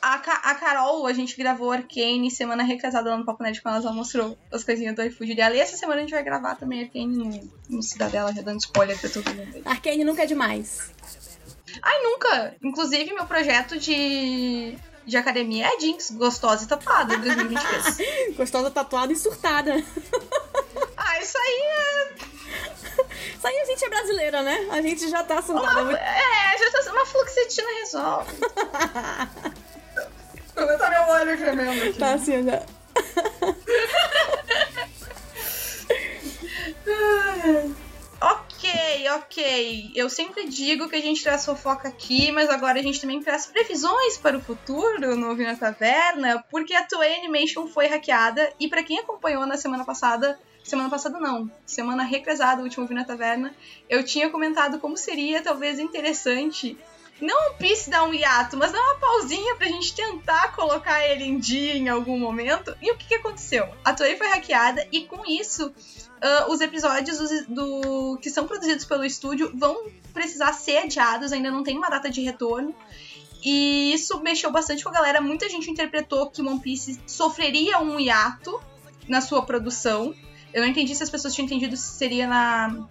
A, Ca- a Carol, a gente gravou Arcane semana retrasada lá no Papo Nerd quando ela mostrou as coisinhas do iFood dela. E essa semana a gente vai gravar também Arcane no, no Cidadela, já dando spoiler pra todo mundo. Arcane nunca é demais. Ai, nunca! Inclusive, meu projeto de, de academia é Jinx, gostosa e tapada, em 2023. (laughs) Gostosa, tatuada e surtada. (laughs) ah, isso aí é Isso aí a gente é brasileira, né? A gente já tá surtada. muito- É, já tá uma fluoxetina resolve. (laughs) Tá meu olho tremendo aqui. Tá assim, já. (laughs) Ok, ok. Eu sempre digo que a gente traz fofoca aqui, mas agora a gente também traz previsões para o futuro no Ouvindo na Taverna, porque a Toei Animation foi hackeada e para quem acompanhou na semana passada, semana passada não, semana retrasada, o último Ouvindo na Taverna, eu tinha comentado como seria talvez interessante não One Piece dá um hiato, mas dá uma pausinha pra gente tentar colocar ele em dia em algum momento. E o que, que aconteceu? A Toei foi hackeada e com isso uh, os episódios do, do, que são produzidos pelo estúdio vão precisar ser adiados, ainda não tem uma data de retorno. E isso mexeu bastante com a galera. Muita gente interpretou que One Piece sofreria um hiato na sua produção. Eu não entendi se as pessoas tinham entendido se seria na,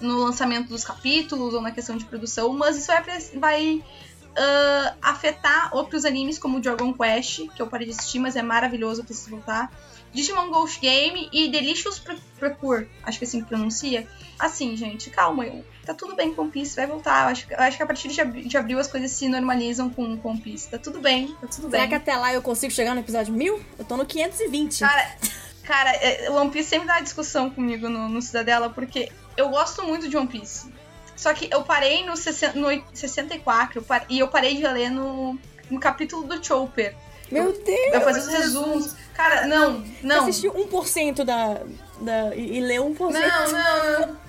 no lançamento dos capítulos ou na questão de produção, mas isso vai, vai uh, afetar outros animes como Dragon Quest, que eu parei de assistir, mas é maravilhoso, eu preciso voltar. Digimon Ghost Game e Delicious Procure, acho que é assim que pronuncia. Assim, gente, calma, tá tudo bem com One Piece, vai voltar. Eu acho, eu acho que a partir de abril as coisas se normalizam com One Piece. Tá tudo bem, tá tudo Será bem. que até lá eu consigo chegar no episódio 1000? Eu tô no 520. Cara, cara, é, One Piece sempre dá discussão comigo no, no Cidadela, porque eu gosto muito de One Piece. Só que eu parei no, no 64 e eu parei de ler no, no capítulo do Chopper. Meu Deus! Eu fazia os resumos. Cara, não, não. Você assistiu 1% da, da, e, e leu 1%. Não, (laughs) não, não.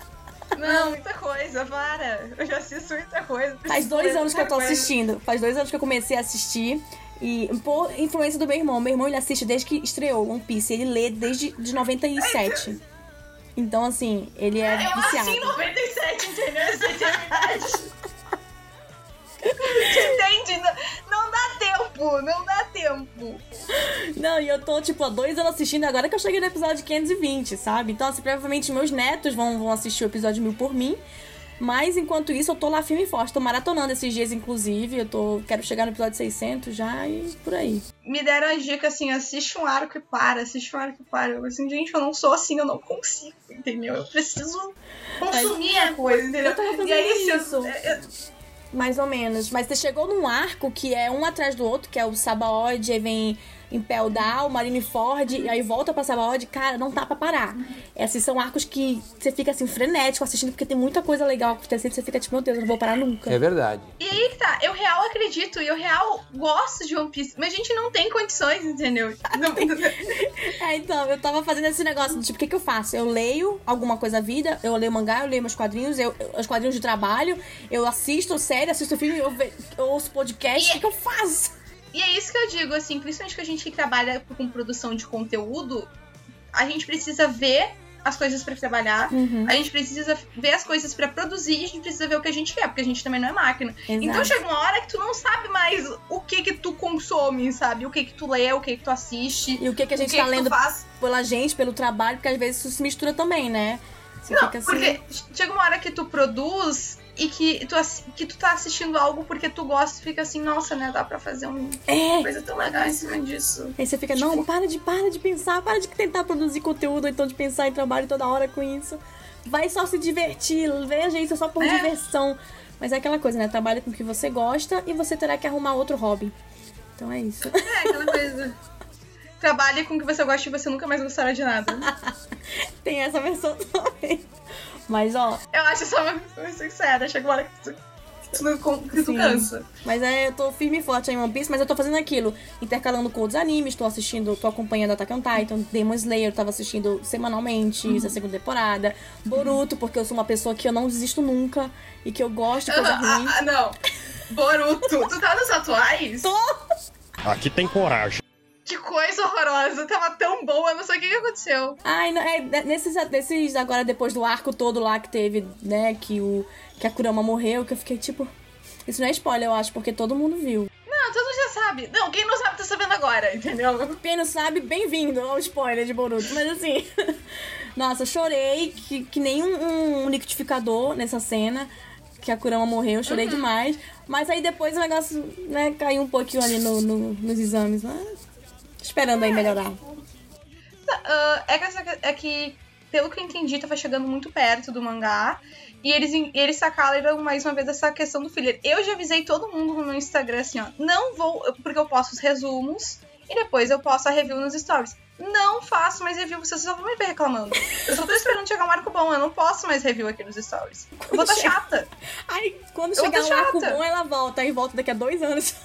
Não, muita coisa, para. Eu já assisto muita coisa. Faz dois anos que eu tô coisa. assistindo. Faz dois anos que eu comecei a assistir. E por influência do meu irmão. Meu irmão ele assiste desde que estreou One Piece. Ele lê desde de 97. Então, assim, ele é Eu viciado. nasci em 97, entendeu? Essa é. (laughs) Entende? Não, não dá tempo, não dá tempo. Não, e eu tô, tipo, há dois anos assistindo agora que eu cheguei no episódio 520, sabe? Então, assim, provavelmente meus netos vão, vão assistir o episódio 1000 por mim. Mas, enquanto isso, eu tô lá firme e forte. Tô maratonando esses dias, inclusive. Eu tô... Quero chegar no episódio 600 já e por aí. Me deram a dica assim: assiste um arco e para, assiste um arco e para. Eu assim, gente, eu não sou assim, eu não consigo, entendeu? Eu preciso consumir a coisa, entendeu? Eu tava fazendo e aí, se eu- isso. eu- Mais ou menos. Mas você chegou num arco que é um atrás do outro, que é o Sabaody, aí vem Impel Down, Marineford, e aí volta pra Sabaody. Cara, não dá pra parar. Esses são arcos que você fica assim, frenético assistindo, porque tem muita coisa legal acontecendo. Você fica tipo, meu Deus, eu não vou parar nunca. É verdade. E aí que tá, eu real acredito e eu real gosto de One Piece, mas a gente não tem condições, entendeu? (laughs) Não- É, então, eu tava fazendo esse negócio, tipo, o que que eu faço? Eu leio alguma coisa à vida, eu leio mangá, eu leio meus quadrinhos, eu, eu- os quadrinhos de trabalho, eu assisto série, assisto filme, eu, ve- eu ouço podcast, o que que eu faço? E é isso que eu digo, assim, principalmente que a gente que trabalha com produção de conteúdo, a gente precisa ver as coisas pra trabalhar, Uhum. a gente precisa ver as coisas pra produzir, e a gente precisa ver o que a gente quer, porque a gente também não é máquina. Então Exato. chega uma hora que tu não sabe mais o que que tu consome, sabe? O que que tu lê, o que que tu assiste. E o que que a gente que tá que lendo faz. pela gente, pelo trabalho, porque às vezes isso se mistura também, né? Você Não, assim. porque chega uma hora que tu produz e que tu, que tu tá assistindo algo porque tu gosta e fica assim, nossa, né? Dá pra fazer uma É! coisa tão legal em cima disso. Aí você fica, não, para de, para de pensar, para de tentar produzir conteúdo, ou então de pensar em trabalho toda hora com isso. Vai só se divertir, veja isso só por É. diversão. Mas é aquela coisa, né? Trabalha com o que você gosta e você terá que arrumar outro hobby. Então é isso. É, aquela coisa. Trabalhe com o que você gosta e você nunca mais gostará de nada. (laughs) Tem essa versão também. Mas ó, Eu acho isso uma coisa sincera. Chega uma hora que tu, que tu, que tu Sim. cansa. Mas é, eu tô firme e forte em One Piece, mas eu tô fazendo aquilo, intercalando com outros animes, tô assistindo, tô acompanhando Attack on Titan, Demon Slayer, eu tava assistindo semanalmente, essa segunda temporada, Boruto, porque eu sou uma pessoa que eu não desisto nunca e que eu gosto de coisa Ah, ruim. ah, não. Boruto, tu tá nos atuais? Tô! Aqui tem coragem. Que coisa horrorosa. Tava tão boa, eu não sei o que, que aconteceu. Ai, não, é, nesses, nesses agora, depois do arco todo lá que teve, né, que, o, que a Kurama morreu, que eu fiquei tipo. Isso não é spoiler, eu acho, porque todo mundo viu. Não, todo mundo já sabe. Não, quem não sabe tá sabendo agora, entendeu? Quem não sabe, bem-vindo ao spoiler de Boruto. Mas assim, (laughs) nossa, chorei que, que nem um, um liquidificador nessa cena. Que a Kurama morreu, chorei demais. Mas aí depois o negócio, né, caiu um pouquinho ali no, no- nos exames. Mas esperando aí melhorar. Ah, é, que é que, pelo que eu entendi, tava chegando muito perto do mangá. E eles, eles sacaram mais uma vez essa questão do filler. Eu já avisei todo mundo no meu Instagram assim, ó. Não vou. Porque eu posto os resumos e depois eu posto a review nos stories. Não faço mais review, vocês só vão me ver reclamando. Eu só tô esperando chegar um arco bom, eu não posso mais review aqui nos stories. Eu vou chega- chata. Aí quando Eu chegar tô um arco chata. bom, ela volta. Aí volta daqui a dois anos.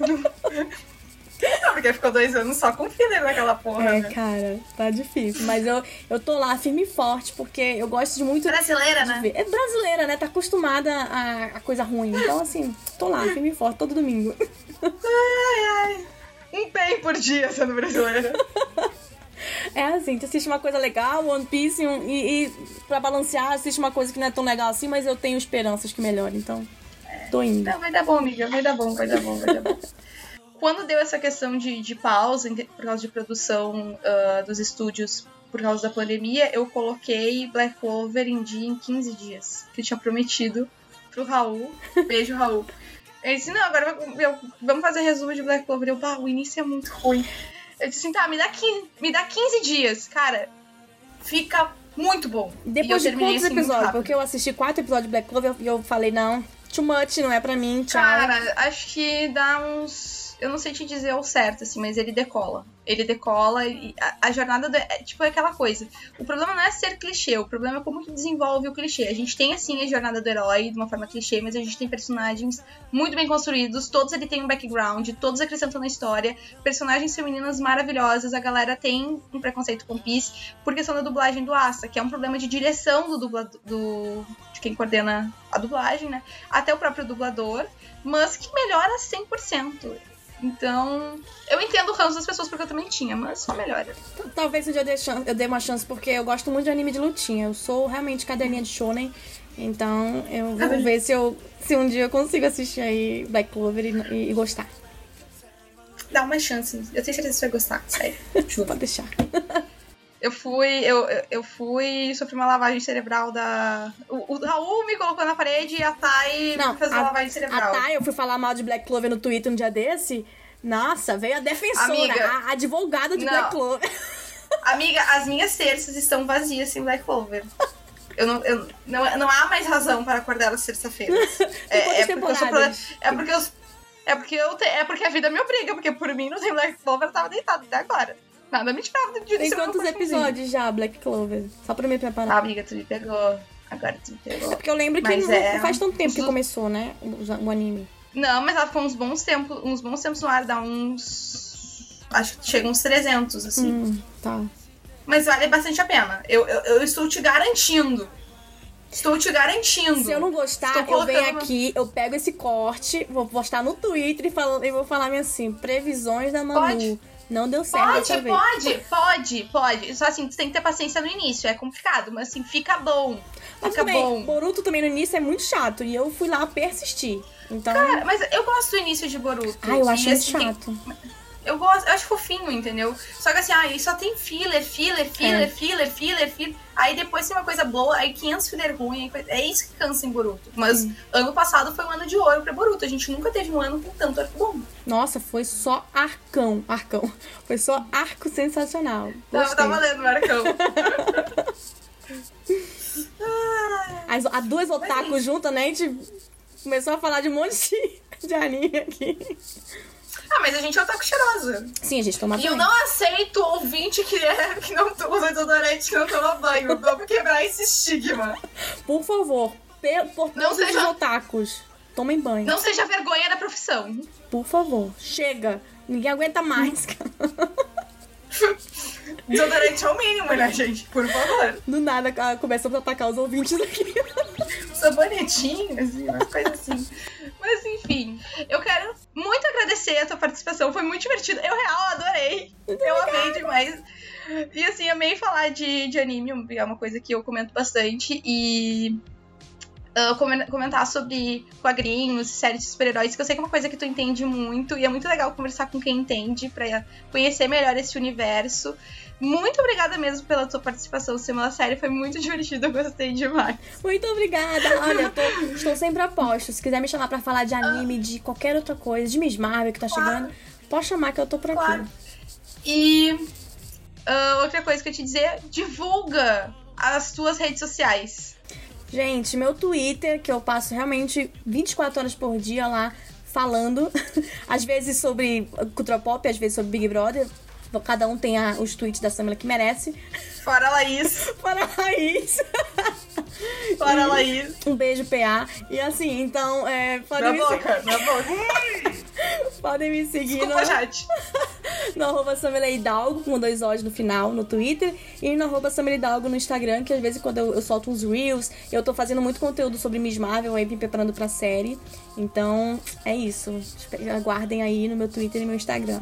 (laughs) (laughs) Não, porque ficou dois anos só com filler naquela porra. É, né? cara, tá difícil. Mas eu, eu tô lá firme e forte, porque eu gosto de muito. Brasileira, de né? ver. É brasileira, né? Tá acostumada a, a coisa ruim. Então, assim, tô lá, firme e forte, todo domingo. (laughs) Ai, ai. Um bem por dia sendo brasileira. É assim, tu assiste uma coisa legal, One Piece, um- e, e pra balancear, assiste uma coisa que não é tão legal assim, mas eu tenho esperanças que melhore, então. Tô indo. Não, vai dar bom, amiga. Vai dar bom, vai dar bom, vai dar bom. (laughs) Quando deu essa questão de, de pausa, por causa de produção ah, dos estúdios por causa da pandemia, eu coloquei Black Clover em dia em 15 dias. Que eu tinha prometido pro Raul. (laughs) Beijo, Raul. Ele disse, não, agora eu- vamos fazer resumo de Black Clover. Eu, o início é muito ruim. Eu disse assim, tá, me dá 15, me dá 15 dias. Cara, fica muito bom. Eu Depois de terminei quantos assim, episódios? Porque eu assisti quatro episódios de Black Clover e eu falei, não, too much, não é pra mim, tchau. Cara, acho que dá uns. Eu não sei te dizer ao certo, assim, mas ele decola. Ele decola e a, a jornada do, é tipo aquela coisa. O problema não é ser clichê, o problema é como que desenvolve o clichê. A gente tem, assim, a jornada do herói de uma forma clichê, mas a gente tem personagens muito bem construídos, todos ele tem um background, todos acrescentam na história, personagens femininas maravilhosas, a galera tem um preconceito com Peace por questão da dublagem do Asa, que é um problema de direção do dublador. Do, de quem coordena a dublagem, né? Até o próprio dublador, mas que melhora 100%. Então, eu entendo o ranço das pessoas porque eu também tinha, mas só melhora. Talvez um dia eu dê, chan- eu dê uma chance, porque eu gosto muito de anime de lutinha. Eu sou realmente caderninha de shonen. Então, eu vou ver se, eu, se um dia eu consigo assistir aí Black Clover e, e- e gostar. Dá uma chance. Eu tenho certeza que você vai gostar, sério. (laughs) Pode deixar. (laughs) Eu fui, eu, eu- fui sofrer uma lavagem cerebral da. O, o Raul me colocou na parede e a Thay Não, fez uma a, lavagem a cerebral. Thay, eu fui falar mal de Black Clover no Twitter um dia desse. Nossa, veio a defensora, Amiga. a advogada de Não. Black Clover. (laughs) Amiga, as minhas terças estão vazias sem Black Clover. Eu não, eu, não, não há mais razão para acordar às terça-feiras. (laughs) É, é, porque eu pro- é porque eu. É porque eu te- é porque a vida me obriga, porque por mim não tem Black Clover, eu tava deitado até agora. Nada me tirava do dia Tem quantos episódios já, Black Clover? Só pra me preparar. Ah, amiga, tu me pegou. Agora tu me pegou. Porque eu lembro que não, é- faz tanto tempo que começou, né? O, anime. Não, mas ela ficou uns bons tempos, uns bons tempos no ar, dá uns. Acho que chega uns 300, assim. Hum, tá. Mas vale bastante a pena. Eu, eu, eu estou te garantindo. Estou te garantindo. Se eu não gostar, eu venho aqui, eu pego esse corte, vou postar no Twitter e, falo, e vou falar assim: previsões da Manu. Pode. Não deu certo Pode, dessa vez. pode, pode, pode. Só assim, tu tem que ter paciência no início. É complicado, mas assim, fica bom. Mas Fica também, bom. Boruto também no início é muito chato. E eu fui lá persistir. Então. Cara, mas eu gosto do início de Boruto. ai, eu acho assim, chato. Eu gosto, eu acho fofinho, entendeu? Só que assim, aí só tem filler, filler, filler, É. filler, filler, filler. Aí depois tem uma coisa boa, aí 500 filler ruim. É isso que cansa em Boruto. Mas ano passado foi um ano de ouro pra Boruto. A gente nunca teve um ano com tanto arco bom. Nossa, foi só arcão. Arcão. (laughs) Foi só arco sensacional. Tá, Gostei. tá valendo, Marcão. (laughs) As, as duas otakus juntas, né? A gente começou a falar de um monte de, (laughs) de anime aqui. Ah, mas a gente é otaku cheirosa. Sim, a gente toma E eu banho. não aceito ouvinte que, é, que não usa desodorante, que não toma banho. Vamos quebrar esse estigma. Por favor, por Não todos os seja- otakus, tomem banho. Não seja vergonha da profissão. Por favor, chega. Ninguém aguenta mais. (laughs) Desodorante é o mínimo, né, gente? Por favor. Do nada ah, começamos a atacar os ouvintes aqui. Sabonetinho, assim, umas coisas assim. Mas enfim, eu quero muito agradecer a tua participação. Foi muito divertido. Eu real adorei. eu amei demais. E assim, amei falar de, de anime, é uma coisa que eu comento bastante. E comen- comentar sobre quadrinhos, séries de super-heróis, que eu sei que é uma coisa que tu entende muito. E é muito legal conversar com quem entende pra conhecer melhor esse universo. Muito obrigada mesmo pela tua participação, Semana Série. Foi muito divertido, eu gostei demais. Muito obrigada. Olha, eu tô, estou sempre a posto. Se quiser me chamar pra falar de anime, de qualquer outra coisa, de Miss Marvel que tá chegando, pode chamar que eu tô por aqui. Claro. E ah, outra coisa que eu te dizer, divulga as tuas redes sociais. Gente, meu Twitter, que eu passo realmente 24 horas por dia lá falando, (laughs) às vezes sobre cultura pop, às vezes sobre Big Brother. Cada um tem a- os tweets da Samela que merece. Fora a Laís. Para a Raiz. Fora a Laís. Um beijo, PA. E assim, então, é, Na podem me, boca, na boca. (laughs) Podem me seguir Desculpa, no, chat. (laughs) no arroba Samela Hidalgo, com dois O's no final, no Twitter. E no arroba Samela Hidalgo no Instagram, que às vezes quando eu, eu solto uns Reels, eu tô fazendo muito conteúdo sobre Miss Marvel aí, me preparando pra série. Então, é isso. Aguardem aí no meu Twitter e no meu Instagram.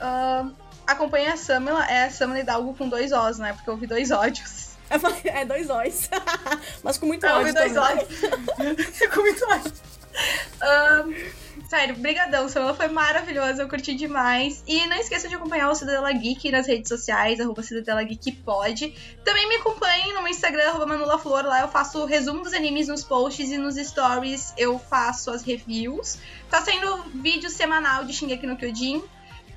Ah, acompanha a Samela, é a Samela Hidalgo com dois Os, né? Porque eu ouvi dois ódios. É (laughs) dois O's. (laughs) Mas com muito Eu ódio ouvi dois também. ódios. (laughs) Ficou muito ódio. Ah, sério, brigadão, Samela foi maravilhosa, eu curti demais. E não esqueça de acompanhar o Cidadela Geek nas redes sociais, arroba Cidadela Geek pode. Também me acompanhem no meu Instagram, arroba Manula Flor, lá eu faço o resumo dos animes nos posts e nos stories eu faço as reviews. Tá saindo vídeo semanal de Shingeki no Kyojin.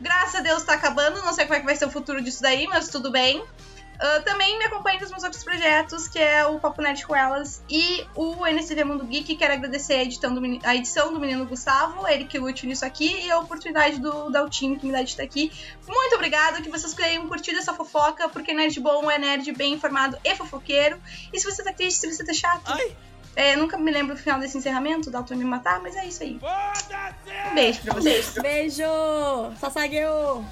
Graças a Deus tá acabando, não sei como é que vai ser o futuro disso daí, mas tudo bem. Ah, também me acompanhe nos meus outros projetos, que é o Papo Nerd com Elas e o NSV Mundo Geek. Quero agradecer a, edição do, a edição do menino Gustavo, ele que lute nisso aqui, e a oportunidade do Daltinho que me dá de estar aqui. Muito obrigada, que vocês tenham curtido essa fofoca, porque nerd bom é nerd bem informado e fofoqueiro. E se você tá triste, se você tá chato, é, nunca me lembro do final desse encerramento, o Dalton me matar, mas é isso aí. Um beijo pra vocês. Beijo! Sasageu!